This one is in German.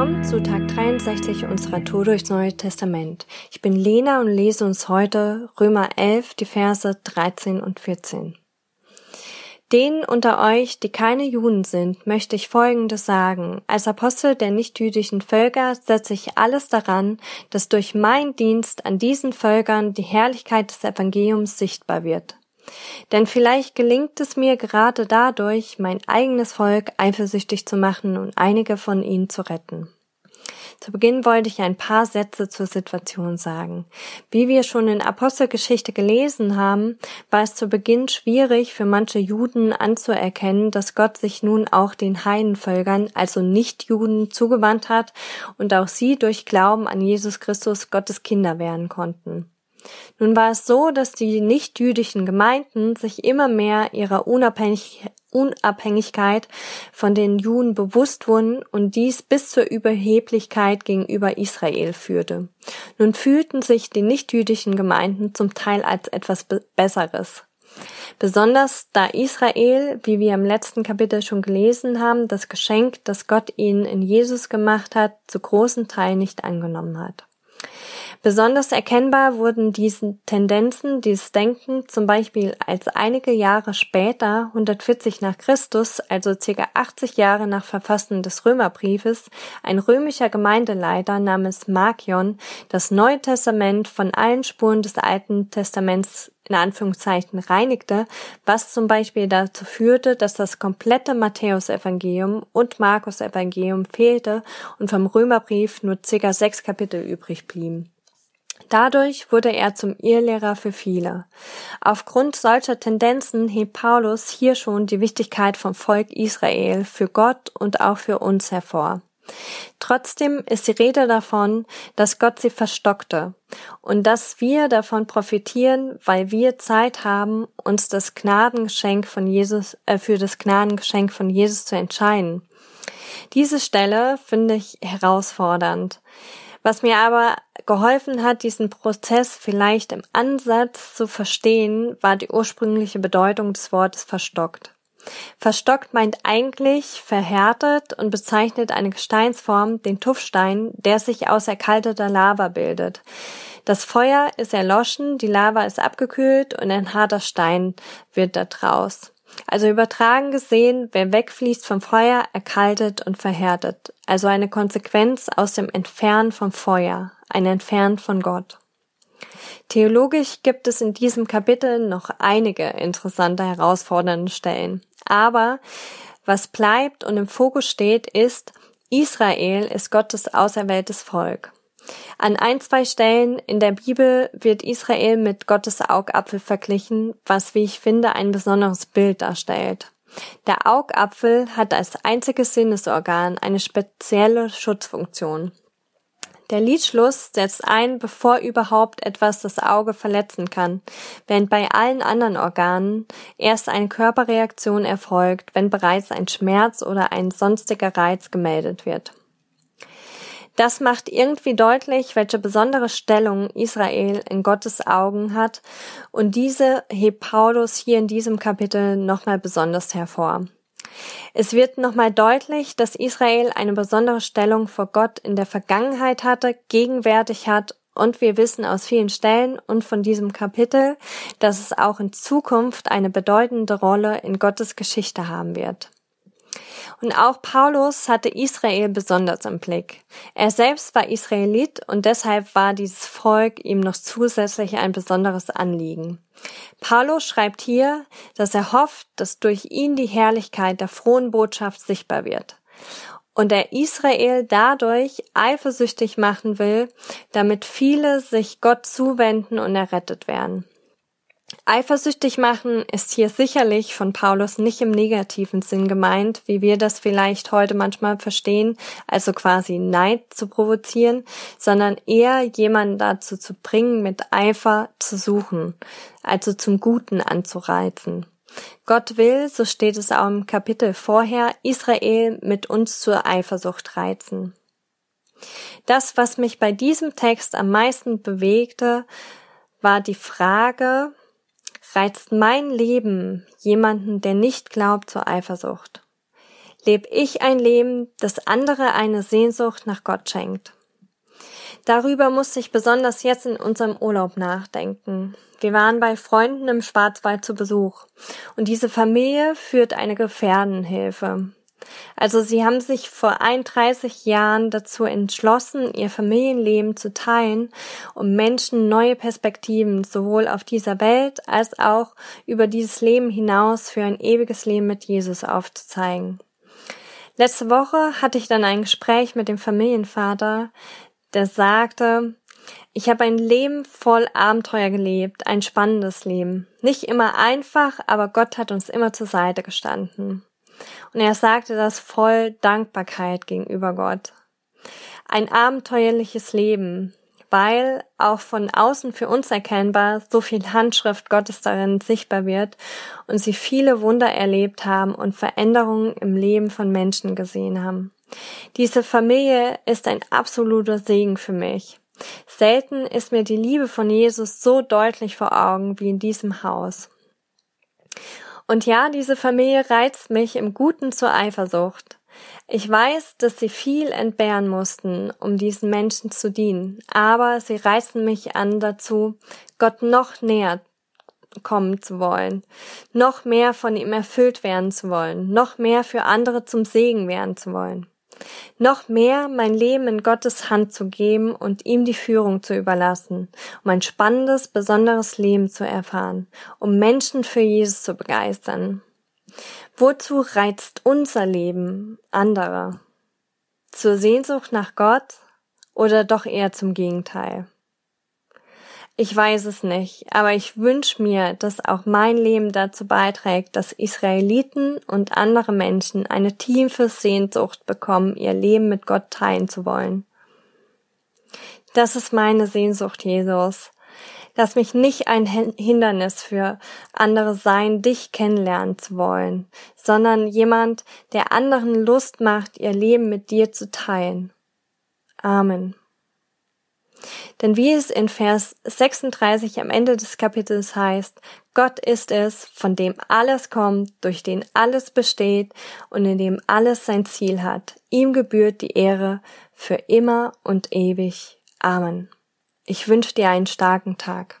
Willkommen zu Tag 63 unserer Tour durchs Neue Testament. Ich bin Lena und lese uns heute Römer 11, die Verse 13 und 14. Denen unter euch, die keine Juden sind, möchte ich Folgendes sagen. Als Apostel der nichtjüdischen Völker setze ich alles daran, dass durch meinen Dienst an diesen Völkern die Herrlichkeit des Evangeliums sichtbar wird. Denn vielleicht gelingt es mir gerade dadurch, mein eigenes Volk eifersüchtig zu machen und einige von ihnen zu retten. Zu Beginn wollte ich ein paar Sätze zur Situation sagen. Wie wir schon in Apostelgeschichte gelesen haben, war es zu Beginn schwierig für manche Juden anzuerkennen, dass Gott sich nun auch den Heidenvölkern, also Nichtjuden, zugewandt hat und auch sie durch Glauben an Jesus Christus Gottes Kinder werden konnten. Nun war es so, dass die nichtjüdischen Gemeinden sich immer mehr ihrer Unabhängig Unabhängigkeit von den Juden bewusst wurden und dies bis zur Überheblichkeit gegenüber Israel führte. Nun fühlten sich die nichtjüdischen Gemeinden zum Teil als etwas Besseres. Besonders da Israel, wie wir im letzten Kapitel schon gelesen haben, das Geschenk, das Gott ihnen in Jesus gemacht hat, zu großen Teil nicht angenommen hat. Besonders erkennbar wurden diese Tendenzen, dieses Denken zum Beispiel als einige Jahre später, 140 nach Christus, also ca. 80 Jahre nach Verfassen des Römerbriefes, ein römischer Gemeindeleiter namens Markion das Neue Testament von allen Spuren des Alten Testaments in Anführungszeichen reinigte, was zum Beispiel dazu führte, dass das komplette Matthäusevangelium und Markus-Evangelium fehlte und vom Römerbrief nur ca. sechs Kapitel übrig blieben. Dadurch wurde er zum Irrlehrer für viele. Aufgrund solcher Tendenzen hebt Paulus hier schon die Wichtigkeit vom Volk Israel für Gott und auch für uns hervor. Trotzdem ist die Rede davon, dass Gott sie verstockte und dass wir davon profitieren, weil wir Zeit haben, uns das Gnadengeschenk von Jesus äh, für das Gnadengeschenk von Jesus zu entscheiden. Diese Stelle finde ich herausfordernd. Was mir aber geholfen hat, diesen Prozess vielleicht im Ansatz zu verstehen, war die ursprüngliche Bedeutung des Wortes verstockt. Verstockt meint eigentlich verhärtet und bezeichnet eine Gesteinsform, den Tuffstein, der sich aus erkalteter Lava bildet. Das Feuer ist erloschen, die Lava ist abgekühlt und ein harter Stein wird da draus. Also übertragen gesehen, wer wegfließt vom Feuer, erkaltet und verhärtet. Also eine Konsequenz aus dem Entfernen vom Feuer, ein Entfernen von Gott. Theologisch gibt es in diesem Kapitel noch einige interessante herausfordernde Stellen. Aber was bleibt und im Fokus steht, ist, Israel ist Gottes auserwähltes Volk. An ein, zwei Stellen in der Bibel wird Israel mit Gottes Augapfel verglichen, was, wie ich finde, ein besonderes Bild darstellt. Der Augapfel hat als einziges Sinnesorgan eine spezielle Schutzfunktion. Der Lidschluss setzt ein, bevor überhaupt etwas das Auge verletzen kann, während bei allen anderen Organen erst eine Körperreaktion erfolgt, wenn bereits ein Schmerz oder ein sonstiger Reiz gemeldet wird. Das macht irgendwie deutlich, welche besondere Stellung Israel in Gottes Augen hat und diese hebt Paulus hier in diesem Kapitel nochmal besonders hervor. Es wird nochmal deutlich, dass Israel eine besondere Stellung vor Gott in der Vergangenheit hatte, gegenwärtig hat und wir wissen aus vielen Stellen und von diesem Kapitel, dass es auch in Zukunft eine bedeutende Rolle in Gottes Geschichte haben wird. Und auch Paulus hatte Israel besonders im Blick. Er selbst war Israelit und deshalb war dieses Volk ihm noch zusätzlich ein besonderes Anliegen. Paulus schreibt hier, dass er hofft, dass durch ihn die Herrlichkeit der frohen Botschaft sichtbar wird und er Israel dadurch eifersüchtig machen will, damit viele sich Gott zuwenden und errettet werden. Eifersüchtig machen ist hier sicherlich von Paulus nicht im negativen Sinn gemeint, wie wir das vielleicht heute manchmal verstehen, also quasi Neid zu provozieren, sondern eher jemanden dazu zu bringen, mit Eifer zu suchen, also zum Guten anzureizen. Gott will, so steht es auch im Kapitel vorher, Israel mit uns zur Eifersucht reizen. Das, was mich bei diesem Text am meisten bewegte, war die Frage, reizt mein Leben jemanden, der nicht glaubt, zur Eifersucht? lebe ich ein Leben, das andere eine Sehnsucht nach Gott schenkt. Darüber musste ich besonders jetzt in unserem Urlaub nachdenken. Wir waren bei Freunden im Schwarzwald zu Besuch und diese Familie führt eine Gefährdenhilfe. Also sie haben sich vor 31 Jahren dazu entschlossen, ihr Familienleben zu teilen, um Menschen neue Perspektiven sowohl auf dieser Welt als auch über dieses Leben hinaus für ein ewiges Leben mit Jesus aufzuzeigen. Letzte Woche hatte ich dann ein Gespräch mit dem Familienvater, der sagte, ich habe ein Leben voll Abenteuer gelebt, ein spannendes Leben. Nicht immer einfach, aber Gott hat uns immer zur Seite gestanden. Und er sagte das voll Dankbarkeit gegenüber Gott. Ein abenteuerliches Leben, weil auch von außen für uns erkennbar so viel Handschrift Gottes darin sichtbar wird und sie viele Wunder erlebt haben und Veränderungen im Leben von Menschen gesehen haben. Diese Familie ist ein absoluter Segen für mich. Selten ist mir die Liebe von Jesus so deutlich vor Augen wie in diesem Haus. Und ja, diese Familie reizt mich im Guten zur Eifersucht. Ich weiß, dass sie viel entbehren mussten, um diesen Menschen zu dienen, aber sie reißen mich an dazu, Gott noch näher kommen zu wollen, noch mehr von ihm erfüllt werden zu wollen, noch mehr für andere zum Segen werden zu wollen noch mehr mein Leben in Gottes Hand zu geben und ihm die Führung zu überlassen, um ein spannendes, besonderes Leben zu erfahren, um Menschen für Jesus zu begeistern. Wozu reizt unser Leben andere? Zur Sehnsucht nach Gott oder doch eher zum Gegenteil? Ich weiß es nicht, aber ich wünsche mir, dass auch mein Leben dazu beiträgt, dass Israeliten und andere Menschen eine tiefe Sehnsucht bekommen, ihr Leben mit Gott teilen zu wollen. Das ist meine Sehnsucht, Jesus. Lass mich nicht ein Hindernis für andere sein, dich kennenlernen zu wollen, sondern jemand, der anderen Lust macht, ihr Leben mit dir zu teilen. Amen. Denn wie es in Vers 36 am Ende des Kapitels heißt, Gott ist es, von dem alles kommt, durch den alles besteht und in dem alles sein Ziel hat. Ihm gebührt die Ehre für immer und ewig. Amen. Ich wünsche dir einen starken Tag.